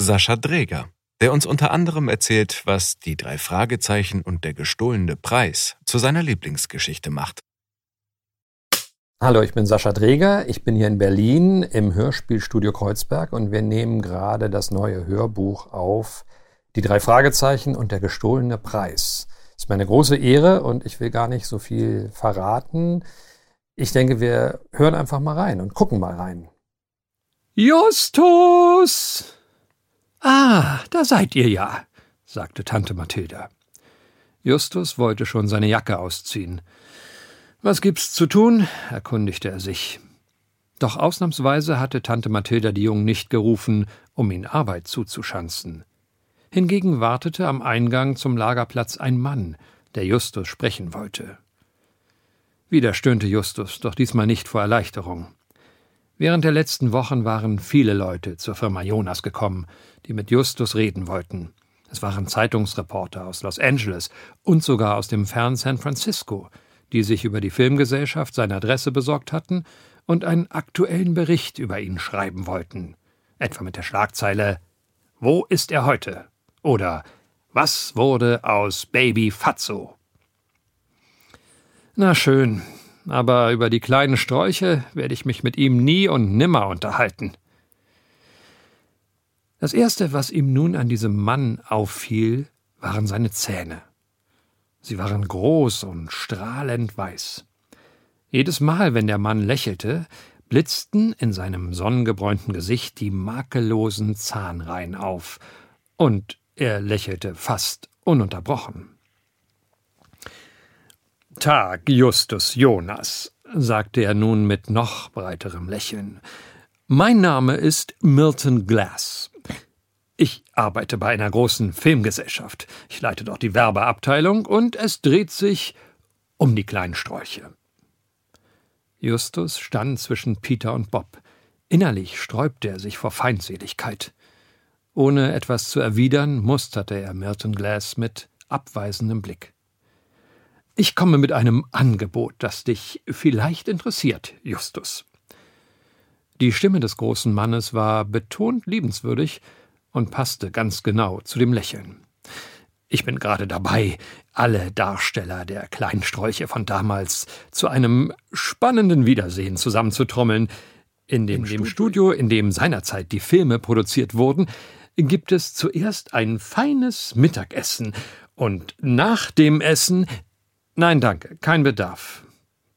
Sascha Dreger, der uns unter anderem erzählt, was die drei Fragezeichen und der gestohlene Preis zu seiner Lieblingsgeschichte macht. Hallo, ich bin Sascha Dreger. Ich bin hier in Berlin im Hörspielstudio Kreuzberg und wir nehmen gerade das neue Hörbuch auf Die drei Fragezeichen und der gestohlene Preis. Das ist meine große Ehre und ich will gar nicht so viel verraten. Ich denke, wir hören einfach mal rein und gucken mal rein. Justus! Ah, da seid ihr ja, sagte Tante Mathilda. Justus wollte schon seine Jacke ausziehen. Was gibt's zu tun? erkundigte er sich. Doch ausnahmsweise hatte Tante Mathilda die Jungen nicht gerufen, um ihnen Arbeit zuzuschanzen. Hingegen wartete am Eingang zum Lagerplatz ein Mann, der Justus sprechen wollte. Wieder stöhnte Justus, doch diesmal nicht vor Erleichterung. Während der letzten Wochen waren viele Leute zur Firma Jonas gekommen, die mit Justus reden wollten. Es waren Zeitungsreporter aus Los Angeles und sogar aus dem fernen San Francisco, die sich über die Filmgesellschaft seine Adresse besorgt hatten und einen aktuellen Bericht über ihn schreiben wollten. Etwa mit der Schlagzeile Wo ist er heute? oder Was wurde aus Baby Fatso? Na schön, aber über die kleinen Sträuche werde ich mich mit ihm nie und nimmer unterhalten. Das erste, was ihm nun an diesem Mann auffiel, waren seine Zähne. Sie waren groß und strahlend weiß. Jedes Mal, wenn der Mann lächelte, blitzten in seinem sonnengebräunten Gesicht die makellosen Zahnreihen auf, und er lächelte fast ununterbrochen. Tag, Justus Jonas, sagte er nun mit noch breiterem Lächeln. Mein Name ist Milton Glass. Ich arbeite bei einer großen Filmgesellschaft. Ich leite dort die Werbeabteilung und es dreht sich um die kleinen Sträuche. Justus stand zwischen Peter und Bob. Innerlich sträubte er sich vor Feindseligkeit. Ohne etwas zu erwidern, musterte er Milton Glass mit abweisendem Blick. Ich komme mit einem Angebot, das dich vielleicht interessiert, Justus. Die Stimme des großen Mannes war betont liebenswürdig, und passte ganz genau zu dem Lächeln. Ich bin gerade dabei, alle Darsteller der kleinen Strolche von damals zu einem spannenden Wiedersehen zusammenzutrommeln. In dem, dem Studio, in dem seinerzeit die Filme produziert wurden, gibt es zuerst ein feines Mittagessen und nach dem Essen. Nein, danke, kein Bedarf.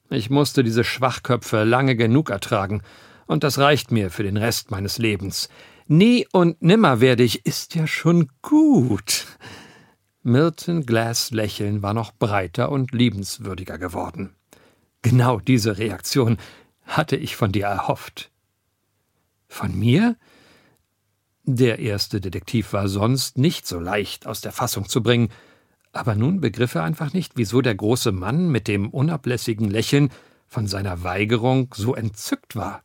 Ich musste diese Schwachköpfe lange genug ertragen, und das reicht mir für den Rest meines Lebens. Nie und nimmer werde ich, ist ja schon gut. Milton Glass Lächeln war noch breiter und liebenswürdiger geworden. Genau diese Reaktion hatte ich von dir erhofft. Von mir? Der erste Detektiv war sonst nicht so leicht aus der Fassung zu bringen, aber nun begriff er einfach nicht, wieso der große Mann mit dem unablässigen Lächeln von seiner Weigerung so entzückt war.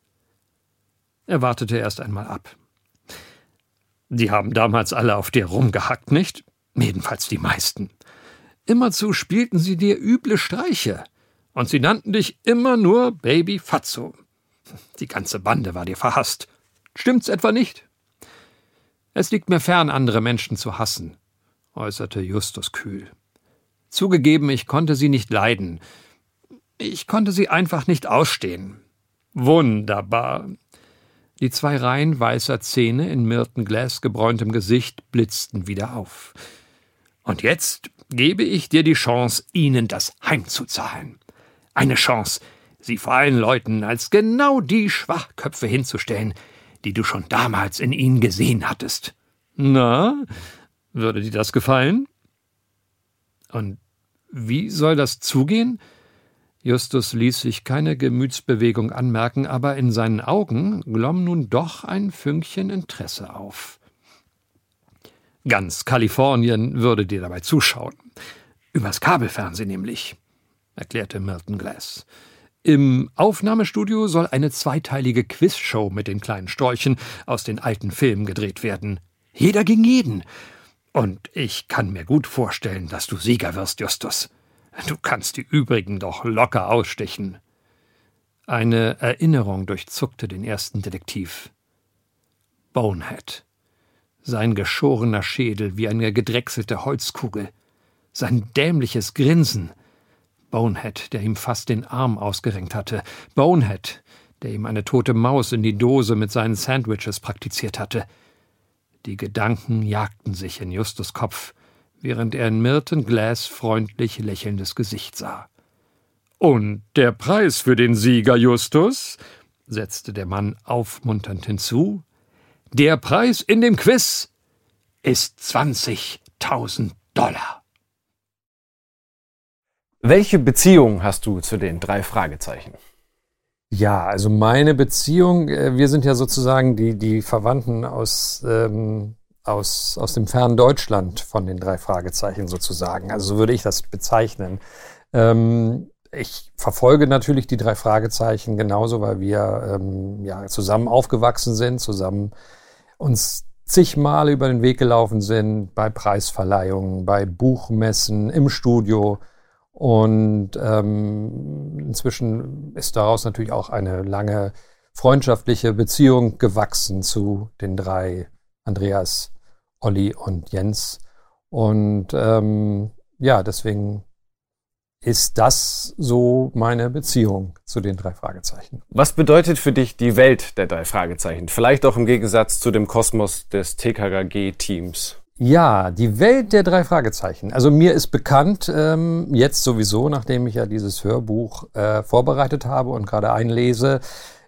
Er wartete erst einmal ab. Die haben damals alle auf dir rumgehackt, nicht? Jedenfalls die meisten. Immerzu spielten sie dir üble Streiche. Und sie nannten dich immer nur Baby Fatso. Die ganze Bande war dir verhasst. Stimmt's etwa nicht? Es liegt mir fern, andere Menschen zu hassen, äußerte Justus kühl. Zugegeben, ich konnte sie nicht leiden. Ich konnte sie einfach nicht ausstehen. Wunderbar. Die zwei Reihen weißer Zähne in Milton Glass gebräuntem Gesicht blitzten wieder auf. Und jetzt gebe ich dir die Chance, ihnen das heimzuzahlen. Eine Chance, sie vor allen Leuten als genau die Schwachköpfe hinzustellen, die du schon damals in ihnen gesehen hattest. Na, würde dir das gefallen? Und wie soll das zugehen? Justus ließ sich keine Gemütsbewegung anmerken, aber in seinen Augen glomm nun doch ein Fünkchen Interesse auf. Ganz Kalifornien würde dir dabei zuschauen. Übers Kabelfernsehen nämlich, erklärte Milton Glass. Im Aufnahmestudio soll eine zweiteilige Quizshow mit den kleinen Storchen aus den alten Filmen gedreht werden. Jeder gegen jeden. Und ich kann mir gut vorstellen, dass du Sieger wirst, Justus. Du kannst die übrigen doch locker ausstechen. Eine Erinnerung durchzuckte den ersten Detektiv. Bonehead sein geschorener Schädel wie eine gedrechselte Holzkugel, sein dämliches Grinsen, Bonehead, der ihm fast den Arm ausgerenkt hatte, Bonehead, der ihm eine tote Maus in die Dose mit seinen Sandwiches praktiziert hatte. Die Gedanken jagten sich in Justus Kopf, während er in Milton Glass freundlich lächelndes Gesicht sah. Und der Preis für den Sieger, Justus? setzte der Mann aufmunternd hinzu. Der Preis in dem Quiz ist 20.000 Dollar. Welche Beziehung hast du zu den drei Fragezeichen? Ja, also meine Beziehung, äh, wir sind ja sozusagen die, die Verwandten aus, ähm, aus, aus dem fernen Deutschland von den drei Fragezeichen sozusagen. Also so würde ich das bezeichnen. Ähm, ich verfolge natürlich die drei Fragezeichen genauso, weil wir ähm, ja zusammen aufgewachsen sind, zusammen uns zigmal über den Weg gelaufen sind bei Preisverleihungen, bei Buchmessen, im Studio. Und ähm, inzwischen ist daraus natürlich auch eine lange freundschaftliche Beziehung gewachsen zu den drei Andreas, Olli und Jens. Und ähm, ja, deswegen ist das so meine Beziehung zu den drei Fragezeichen. Was bedeutet für dich die Welt der drei Fragezeichen? Vielleicht auch im Gegensatz zu dem Kosmos des TKKG-Teams. Ja, die Welt der drei Fragezeichen. Also mir ist bekannt, ähm, jetzt sowieso, nachdem ich ja dieses Hörbuch äh, vorbereitet habe und gerade einlese,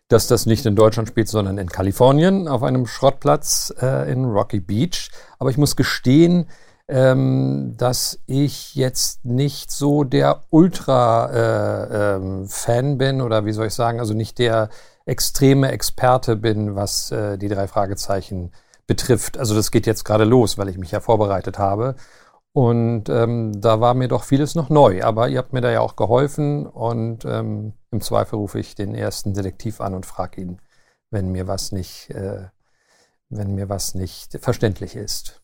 dass das nicht in Deutschland spielt, sondern in Kalifornien auf einem Schrottplatz äh, in Rocky Beach. Aber ich muss gestehen, ähm, dass ich jetzt nicht so der Ultra-Fan äh, ähm, bin oder wie soll ich sagen, also nicht der extreme Experte bin, was äh, die drei Fragezeichen betrifft. Also das geht jetzt gerade los, weil ich mich ja vorbereitet habe. Und ähm, da war mir doch vieles noch neu. Aber ihr habt mir da ja auch geholfen und ähm, im Zweifel rufe ich den ersten Detektiv an und frage ihn, wenn mir was nicht, äh, wenn mir was nicht verständlich ist.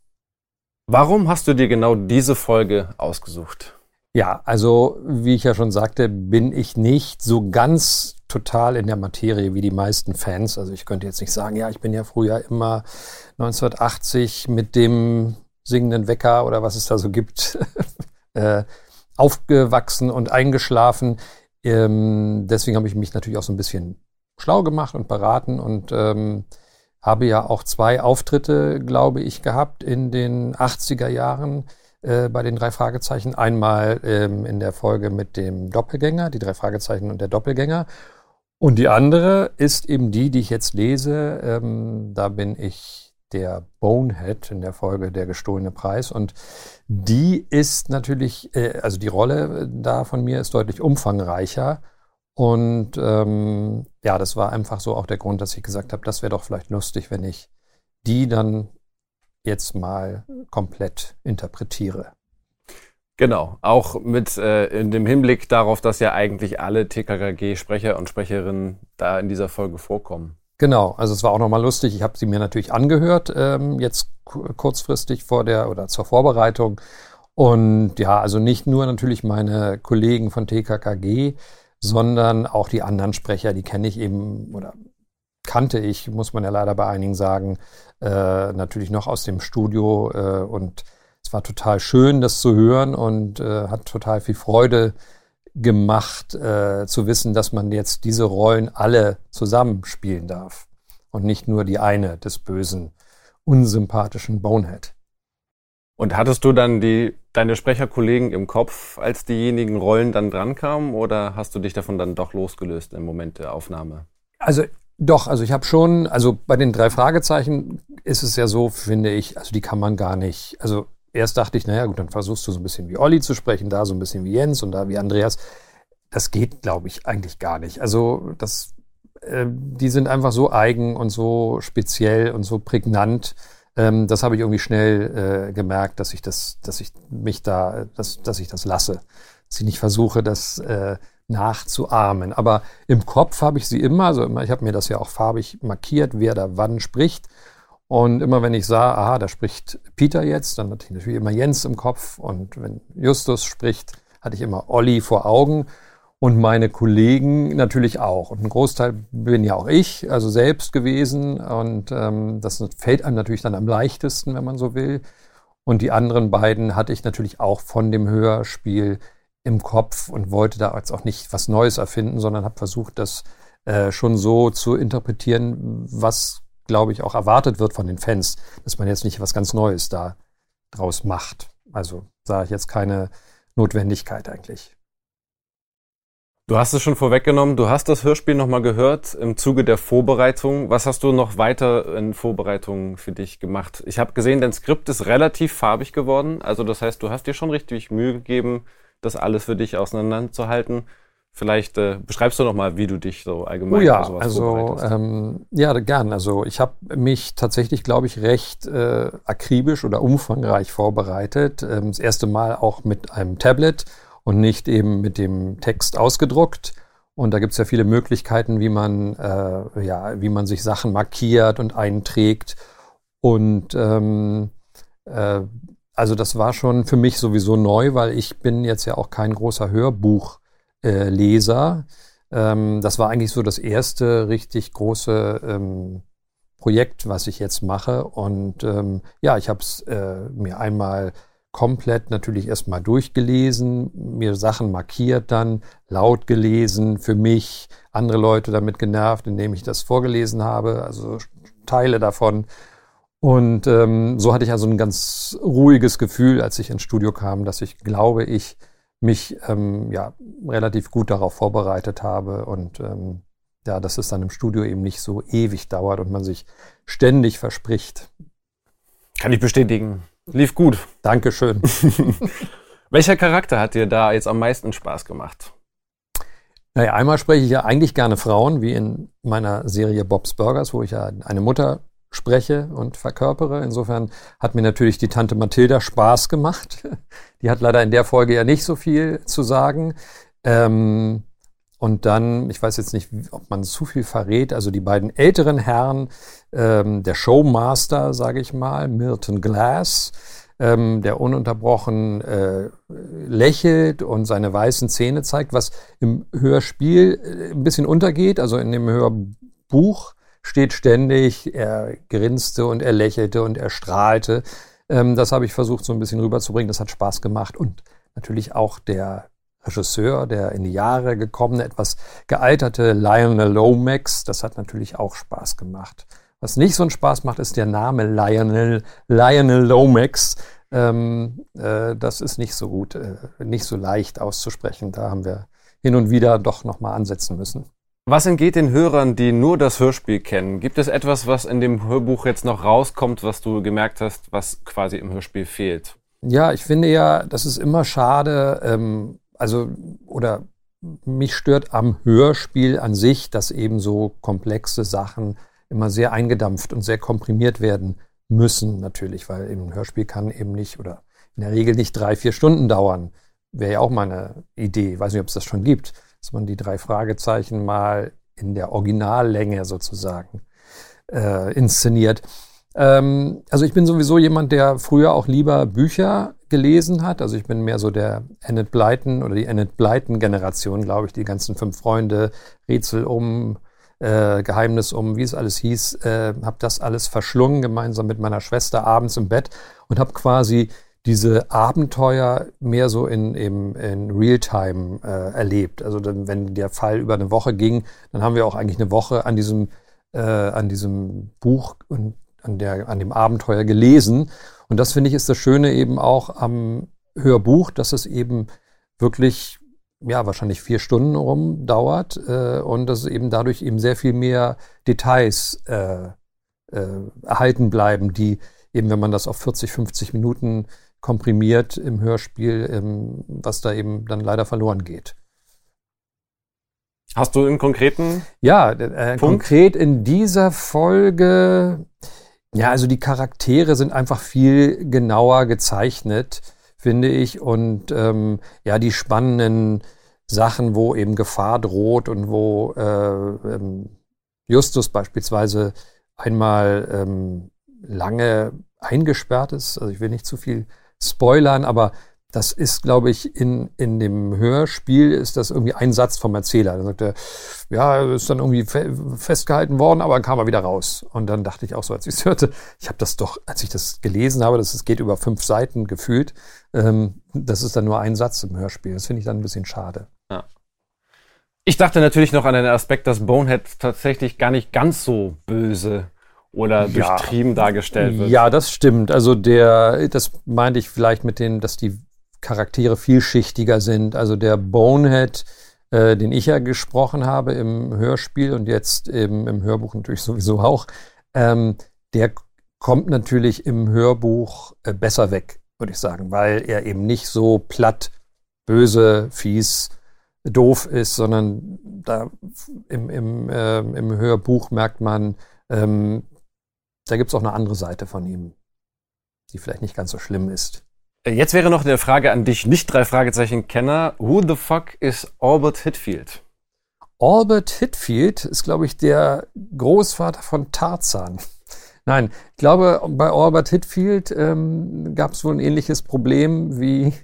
Warum hast du dir genau diese Folge ausgesucht? Ja, also wie ich ja schon sagte, bin ich nicht so ganz total in der Materie wie die meisten Fans. Also ich könnte jetzt nicht sagen, ja, ich bin ja früher immer 1980 mit dem singenden Wecker oder was es da so gibt, äh, aufgewachsen und eingeschlafen. Ähm, deswegen habe ich mich natürlich auch so ein bisschen schlau gemacht und beraten und ähm, habe ja auch zwei Auftritte, glaube ich, gehabt in den 80er Jahren äh, bei den drei Fragezeichen. Einmal ähm, in der Folge mit dem Doppelgänger, die drei Fragezeichen und der Doppelgänger. Und die andere ist eben die, die ich jetzt lese. Ähm, da bin ich der Bonehead in der Folge Der gestohlene Preis. Und die ist natürlich, äh, also die Rolle da von mir ist deutlich umfangreicher. Und ähm, ja, das war einfach so auch der Grund, dass ich gesagt habe, das wäre doch vielleicht lustig, wenn ich die dann jetzt mal komplett interpretiere. Genau, auch mit äh, in dem Hinblick darauf, dass ja eigentlich alle TKKG-Sprecher und Sprecherinnen da in dieser Folge vorkommen. Genau, also es war auch nochmal lustig. Ich habe sie mir natürlich angehört, ähm, jetzt kurzfristig vor der oder zur Vorbereitung. Und ja, also nicht nur natürlich meine Kollegen von TKKG, sondern auch die anderen Sprecher, die kenne ich eben oder kannte ich, muss man ja leider bei einigen sagen, äh, natürlich noch aus dem Studio äh, und es war total schön, das zu hören und äh, hat total viel Freude gemacht, äh, zu wissen, dass man jetzt diese Rollen alle zusammen spielen darf und nicht nur die eine des bösen, unsympathischen Bonehead. Und hattest du dann die, deine Sprecherkollegen im Kopf, als diejenigen Rollen dann drankamen, oder hast du dich davon dann doch losgelöst im Moment der Aufnahme? Also doch, also ich habe schon, also bei den drei Fragezeichen ist es ja so, finde ich, also die kann man gar nicht, also erst dachte ich, naja gut, dann versuchst du so ein bisschen wie Olli zu sprechen, da so ein bisschen wie Jens und da wie Andreas. Das geht, glaube ich, eigentlich gar nicht. Also das, äh, die sind einfach so eigen und so speziell und so prägnant. Ähm, das habe ich irgendwie schnell äh, gemerkt, dass ich das, dass ich mich da, dass, dass ich das lasse. Dass ich nicht versuche, das äh, nachzuahmen. Aber im Kopf habe ich sie immer, also ich habe mir das ja auch farbig markiert, wer da wann spricht. Und immer wenn ich sah, aha, da spricht Peter jetzt, dann hatte ich natürlich immer Jens im Kopf. Und wenn Justus spricht, hatte ich immer Olli vor Augen. Und meine Kollegen natürlich auch. Und ein Großteil bin ja auch ich, also selbst gewesen. Und ähm, das fällt einem natürlich dann am leichtesten, wenn man so will. Und die anderen beiden hatte ich natürlich auch von dem Hörspiel im Kopf und wollte da jetzt auch nicht was Neues erfinden, sondern habe versucht, das äh, schon so zu interpretieren, was, glaube ich, auch erwartet wird von den Fans, dass man jetzt nicht was ganz Neues da draus macht. Also sah ich jetzt keine Notwendigkeit eigentlich. Du hast es schon vorweggenommen, du hast das Hörspiel nochmal gehört im Zuge der Vorbereitung. Was hast du noch weiter in Vorbereitung für dich gemacht? Ich habe gesehen, dein Skript ist relativ farbig geworden. Also das heißt, du hast dir schon richtig Mühe gegeben, das alles für dich auseinanderzuhalten. Vielleicht äh, beschreibst du noch mal, wie du dich so allgemein oh ja, also ähm, ja, gern. Also ich habe mich tatsächlich, glaube ich, recht äh, akribisch oder umfangreich vorbereitet. Ähm, das erste Mal auch mit einem Tablet und nicht eben mit dem Text ausgedruckt. Und da gibt es ja viele Möglichkeiten, wie man äh, ja, wie man sich Sachen markiert und einträgt. Und ähm, äh, also das war schon für mich sowieso neu, weil ich bin jetzt ja auch kein großer Hörbuchleser. Äh, ähm, das war eigentlich so das erste richtig große ähm, Projekt, was ich jetzt mache. Und ähm, ja, ich habe es äh, mir einmal komplett natürlich erstmal durchgelesen, mir Sachen markiert dann, laut gelesen, für mich, andere Leute damit genervt, indem ich das vorgelesen habe, also Teile davon. Und ähm, so hatte ich also ein ganz ruhiges Gefühl, als ich ins Studio kam, dass ich glaube, ich mich ähm, ja relativ gut darauf vorbereitet habe und ähm, ja, dass es dann im Studio eben nicht so ewig dauert und man sich ständig verspricht. Kann ich bestätigen. Lief gut. Dankeschön. Welcher Charakter hat dir da jetzt am meisten Spaß gemacht? Naja, einmal spreche ich ja eigentlich gerne Frauen, wie in meiner Serie Bob's Burgers, wo ich ja eine Mutter spreche und verkörpere. Insofern hat mir natürlich die Tante Mathilda Spaß gemacht. Die hat leider in der Folge ja nicht so viel zu sagen. Ähm, und dann, ich weiß jetzt nicht, ob man zu viel verrät, also die beiden älteren Herren, ähm, der Showmaster, sage ich mal, Milton Glass, ähm, der ununterbrochen äh, lächelt und seine weißen Zähne zeigt, was im Hörspiel äh, ein bisschen untergeht, also in dem Hörbuch steht ständig, er grinste und er lächelte und er strahlte. Ähm, das habe ich versucht, so ein bisschen rüberzubringen. Das hat Spaß gemacht. Und natürlich auch der Regisseur, der in die Jahre gekommene, etwas gealterte Lionel Lomax, das hat natürlich auch Spaß gemacht. Was nicht so einen Spaß macht, ist der Name Lionel, Lionel Lomax. Ähm, äh, das ist nicht so gut, äh, nicht so leicht auszusprechen. Da haben wir hin und wieder doch nochmal ansetzen müssen. Was entgeht den Hörern, die nur das Hörspiel kennen? Gibt es etwas, was in dem Hörbuch jetzt noch rauskommt, was du gemerkt hast, was quasi im Hörspiel fehlt? Ja, ich finde ja, das ist immer schade, ähm, also, oder mich stört am Hörspiel an sich, dass eben so komplexe Sachen immer sehr eingedampft und sehr komprimiert werden müssen, natürlich, weil eben ein Hörspiel kann eben nicht oder in der Regel nicht drei, vier Stunden dauern. Wäre ja auch mal eine Idee. Ich weiß nicht, ob es das schon gibt dass man die drei Fragezeichen mal in der Originallänge sozusagen äh, inszeniert. Ähm, also ich bin sowieso jemand, der früher auch lieber Bücher gelesen hat. Also ich bin mehr so der Enid Blyton oder die Enid Blyton Generation, glaube ich, die ganzen fünf Freunde, Rätsel um, äh, Geheimnis um, wie es alles hieß, äh, habe das alles verschlungen gemeinsam mit meiner Schwester abends im Bett und habe quasi diese Abenteuer mehr so in, in, in Realtime äh, erlebt. Also dann, wenn der Fall über eine Woche ging, dann haben wir auch eigentlich eine Woche an diesem, äh, an diesem Buch und an, der, an dem Abenteuer gelesen. Und das finde ich ist das Schöne eben auch am Hörbuch, dass es eben wirklich ja wahrscheinlich vier Stunden rum dauert äh, und dass eben dadurch eben sehr viel mehr Details äh, äh, erhalten bleiben, die eben, wenn man das auf 40, 50 Minuten komprimiert im Hörspiel, ähm, was da eben dann leider verloren geht. Hast du einen konkreten? Ja, äh, konkret in dieser Folge, ja, also die Charaktere sind einfach viel genauer gezeichnet, finde ich. Und ähm, ja, die spannenden Sachen, wo eben Gefahr droht und wo äh, ähm, Justus beispielsweise einmal ähm, lange eingesperrt ist. Also ich will nicht zu viel spoilern, aber das ist, glaube ich, in, in dem Hörspiel ist das irgendwie ein Satz vom Erzähler. Da sagt er, ja, ist dann irgendwie fe festgehalten worden, aber dann kam er wieder raus. Und dann dachte ich auch so, als ich es hörte, ich habe das doch, als ich das gelesen habe, dass es geht über fünf Seiten gefühlt, ähm, das ist dann nur ein Satz im Hörspiel. Das finde ich dann ein bisschen schade. Ja. Ich dachte natürlich noch an den Aspekt, dass Bonehead tatsächlich gar nicht ganz so böse oder ja. durchtrieben dargestellt wird. Ja, das stimmt. Also der, das meinte ich vielleicht mit dem, dass die Charaktere vielschichtiger sind. Also der Bonehead, äh, den ich ja gesprochen habe im Hörspiel und jetzt eben im Hörbuch natürlich sowieso auch, ähm, der kommt natürlich im Hörbuch äh, besser weg, würde ich sagen, weil er eben nicht so platt, böse, fies, doof ist, sondern da im, im, äh, im Hörbuch merkt man, ähm, da gibt es auch eine andere Seite von ihm, die vielleicht nicht ganz so schlimm ist. Äh, jetzt wäre noch eine Frage an dich, nicht drei Fragezeichen Kenner. Who the fuck is Albert Hitfield? Albert Hitfield ist, glaube ich, der Großvater von Tarzan. Nein, ich glaube, bei Albert Hitfield ähm, gab es wohl ein ähnliches Problem wie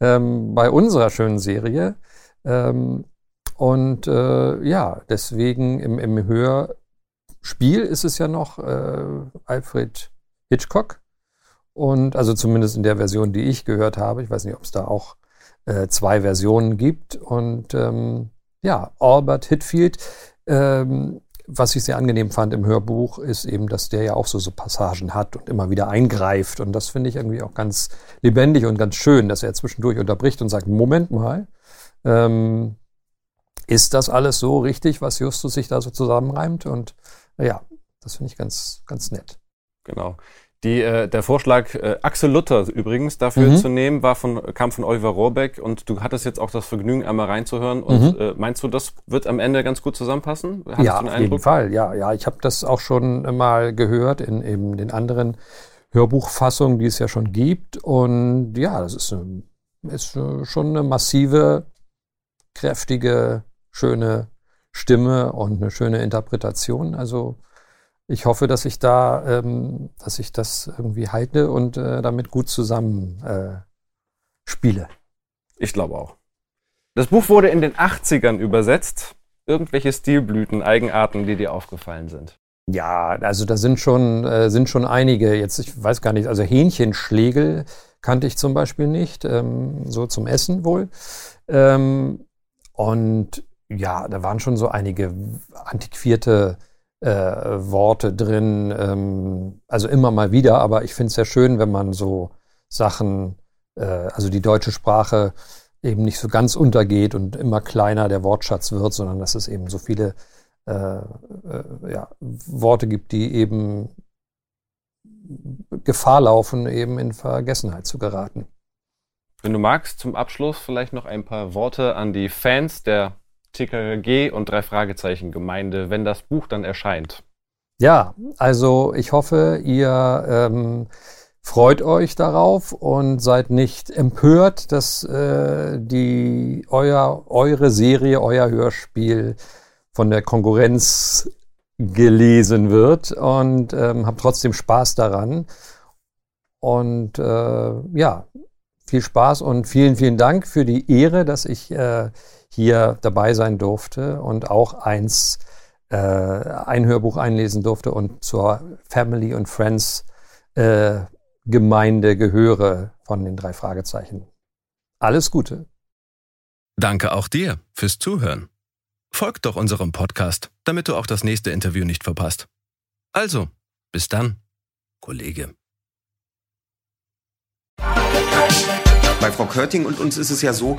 ähm, bei unserer schönen Serie. Ähm, und äh, ja, deswegen im, im Hör, Spiel ist es ja noch äh, Alfred Hitchcock. Und also zumindest in der Version, die ich gehört habe. Ich weiß nicht, ob es da auch äh, zwei Versionen gibt. Und ähm, ja, Albert Hitfield, ähm, was ich sehr angenehm fand im Hörbuch, ist eben, dass der ja auch so, so Passagen hat und immer wieder eingreift. Und das finde ich irgendwie auch ganz lebendig und ganz schön, dass er zwischendurch unterbricht und sagt, Moment mal, ähm, ist das alles so richtig, was Justus sich da so zusammenreimt? Und ja, das finde ich ganz, ganz nett. Genau. Die, äh, der Vorschlag, äh, Axel Luther übrigens dafür mhm. zu nehmen, war von, kam von Oliver Rohrbeck und du hattest jetzt auch das Vergnügen, einmal reinzuhören. Und mhm. äh, meinst du, das wird am Ende ganz gut zusammenpassen? Hattest ja, auf jeden Fall. Ja, ja, ich habe das auch schon mal gehört in eben den anderen Hörbuchfassungen, die es ja schon gibt. Und ja, das ist, eine, ist schon eine massive, kräftige, schöne Stimme und eine schöne Interpretation. Also ich hoffe, dass ich da, ähm, dass ich das irgendwie halte und äh, damit gut zusammen äh, spiele. Ich glaube auch. Das Buch wurde in den 80ern übersetzt. Irgendwelche Stilblüten, Eigenarten, die dir aufgefallen sind? Ja, also da sind schon, äh, sind schon einige. Jetzt, ich weiß gar nicht, also Hähnchenschlegel kannte ich zum Beispiel nicht, ähm, so zum Essen wohl. Ähm, und ja, da waren schon so einige antiquierte äh, Worte drin, ähm, also immer mal wieder, aber ich finde es sehr schön, wenn man so Sachen, äh, also die deutsche Sprache eben nicht so ganz untergeht und immer kleiner der Wortschatz wird, sondern dass es eben so viele äh, äh, ja, Worte gibt, die eben Gefahr laufen, eben in Vergessenheit zu geraten. Wenn du magst, zum Abschluss vielleicht noch ein paar Worte an die Fans der TKG und drei Fragezeichen Gemeinde, wenn das Buch dann erscheint. Ja, also ich hoffe, ihr ähm, freut euch darauf und seid nicht empört, dass äh, die euer eure Serie, euer Hörspiel von der Konkurrenz gelesen wird und ähm, habt trotzdem Spaß daran. Und äh, ja, viel Spaß und vielen, vielen Dank für die Ehre, dass ich äh, hier dabei sein durfte und auch eins, äh, ein Hörbuch einlesen durfte und zur Family und Friends äh, Gemeinde gehöre von den drei Fragezeichen. Alles Gute. Danke auch dir fürs Zuhören. Folgt doch unserem Podcast, damit du auch das nächste Interview nicht verpasst. Also, bis dann, Kollege. Bei Frau Körting und uns ist es ja so,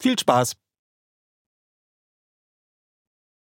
Viel Spaß!